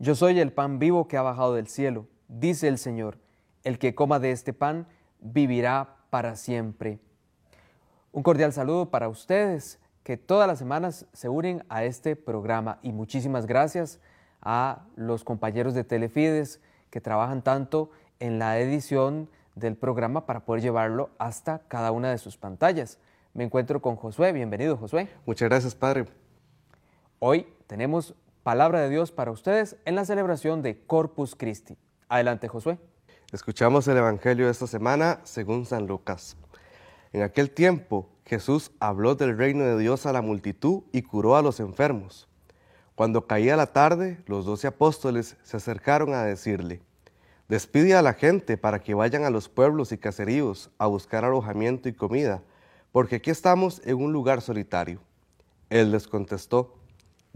Yo soy el pan vivo que ha bajado del cielo, dice el Señor. El que coma de este pan vivirá para siempre. Un cordial saludo para ustedes que todas las semanas se unen a este programa y muchísimas gracias a los compañeros de Telefides que trabajan tanto en la edición del programa para poder llevarlo hasta cada una de sus pantallas. Me encuentro con Josué. Bienvenido, Josué. Muchas gracias, Padre. Hoy tenemos palabra de Dios para ustedes en la celebración de Corpus Christi. Adelante, Josué. Escuchamos el Evangelio de esta semana según San Lucas. En aquel tiempo Jesús habló del reino de Dios a la multitud y curó a los enfermos. Cuando caía la tarde, los doce apóstoles se acercaron a decirle, Despide a la gente para que vayan a los pueblos y caseríos a buscar alojamiento y comida, porque aquí estamos en un lugar solitario. Él les contestó,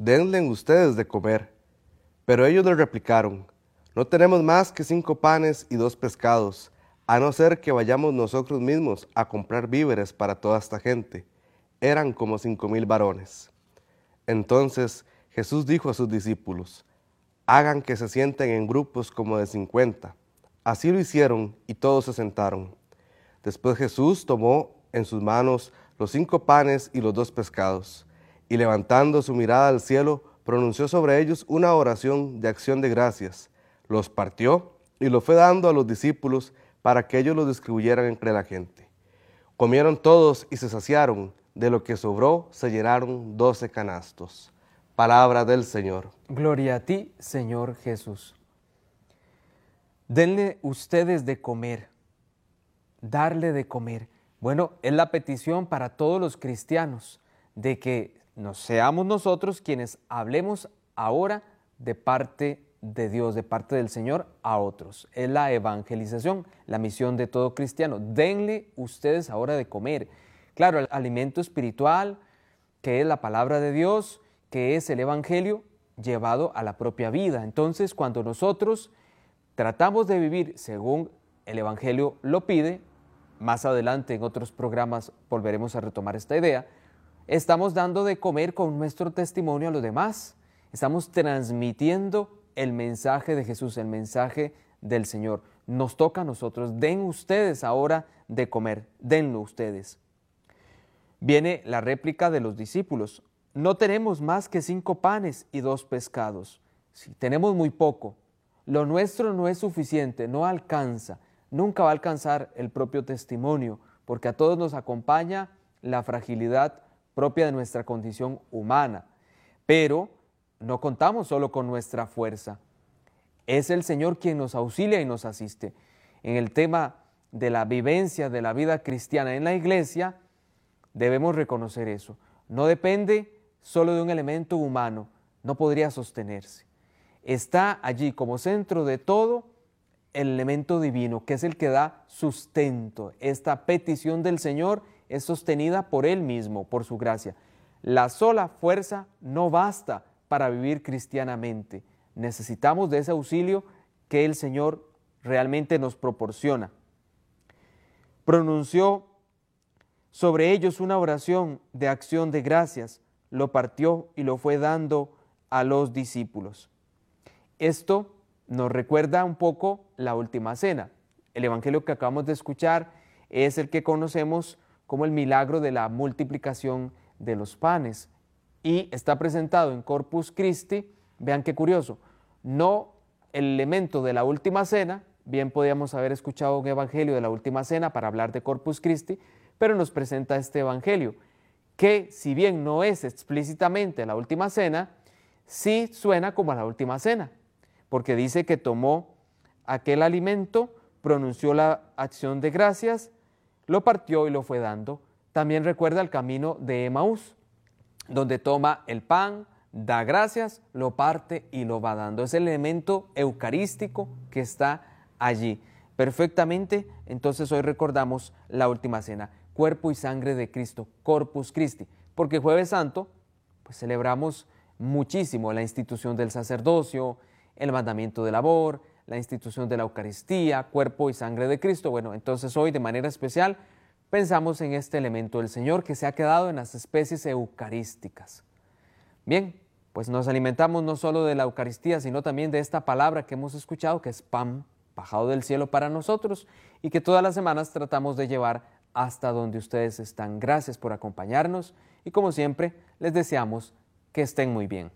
denle ustedes de comer. Pero ellos le replicaron, no tenemos más que cinco panes y dos pescados, a no ser que vayamos nosotros mismos a comprar víveres para toda esta gente. Eran como cinco mil varones. Entonces Jesús dijo a sus discípulos, hagan que se sienten en grupos como de cincuenta. Así lo hicieron y todos se sentaron. Después Jesús tomó en sus manos los cinco panes y los dos pescados y levantando su mirada al cielo, pronunció sobre ellos una oración de acción de gracias. Los partió y lo fue dando a los discípulos para que ellos lo distribuyeran entre la gente. Comieron todos y se saciaron, de lo que sobró se llenaron doce canastos. Palabra del Señor. Gloria a ti, Señor Jesús. Denle ustedes de comer, darle de comer. Bueno, es la petición para todos los cristianos de que nos seamos nosotros quienes hablemos ahora de parte de Dios, de parte del Señor a otros. Es la evangelización, la misión de todo cristiano. Denle ustedes ahora de comer. Claro, el alimento espiritual, que es la palabra de Dios, que es el Evangelio llevado a la propia vida. Entonces, cuando nosotros tratamos de vivir según el Evangelio lo pide, más adelante en otros programas volveremos a retomar esta idea, estamos dando de comer con nuestro testimonio a los demás. Estamos transmitiendo el mensaje de Jesús, el mensaje del Señor. Nos toca a nosotros. Den ustedes ahora de comer. Denlo ustedes. Viene la réplica de los discípulos. No tenemos más que cinco panes y dos pescados. Tenemos muy poco. Lo nuestro no es suficiente, no alcanza. Nunca va a alcanzar el propio testimonio, porque a todos nos acompaña la fragilidad propia de nuestra condición humana. Pero no contamos solo con nuestra fuerza. Es el Señor quien nos auxilia y nos asiste. En el tema de la vivencia de la vida cristiana en la iglesia, debemos reconocer eso. No depende solo de un elemento humano, no podría sostenerse. Está allí como centro de todo el elemento divino, que es el que da sustento. Esta petición del Señor es sostenida por Él mismo, por su gracia. La sola fuerza no basta para vivir cristianamente. Necesitamos de ese auxilio que el Señor realmente nos proporciona. Pronunció sobre ellos una oración de acción de gracias, lo partió y lo fue dando a los discípulos. Esto nos recuerda un poco la última cena. El Evangelio que acabamos de escuchar es el que conocemos como el milagro de la multiplicación de los panes. Y está presentado en Corpus Christi, vean qué curioso, no el elemento de la última cena, bien podíamos haber escuchado un evangelio de la última cena para hablar de Corpus Christi, pero nos presenta este evangelio, que si bien no es explícitamente la última cena, sí suena como la última cena, porque dice que tomó aquel alimento, pronunció la acción de gracias, lo partió y lo fue dando. También recuerda el camino de Emaús, donde toma el pan, da gracias, lo parte y lo va dando. Es el elemento eucarístico que está allí. Perfectamente, entonces hoy recordamos la última cena, cuerpo y sangre de Cristo, Corpus Christi, porque jueves santo, pues celebramos muchísimo la institución del sacerdocio, el mandamiento de labor, la institución de la Eucaristía, cuerpo y sangre de Cristo. Bueno, entonces hoy de manera especial pensamos en este elemento del Señor que se ha quedado en las especies eucarísticas. Bien, pues nos alimentamos no solo de la Eucaristía, sino también de esta palabra que hemos escuchado, que es pan bajado del cielo para nosotros y que todas las semanas tratamos de llevar hasta donde ustedes están. Gracias por acompañarnos y como siempre les deseamos que estén muy bien.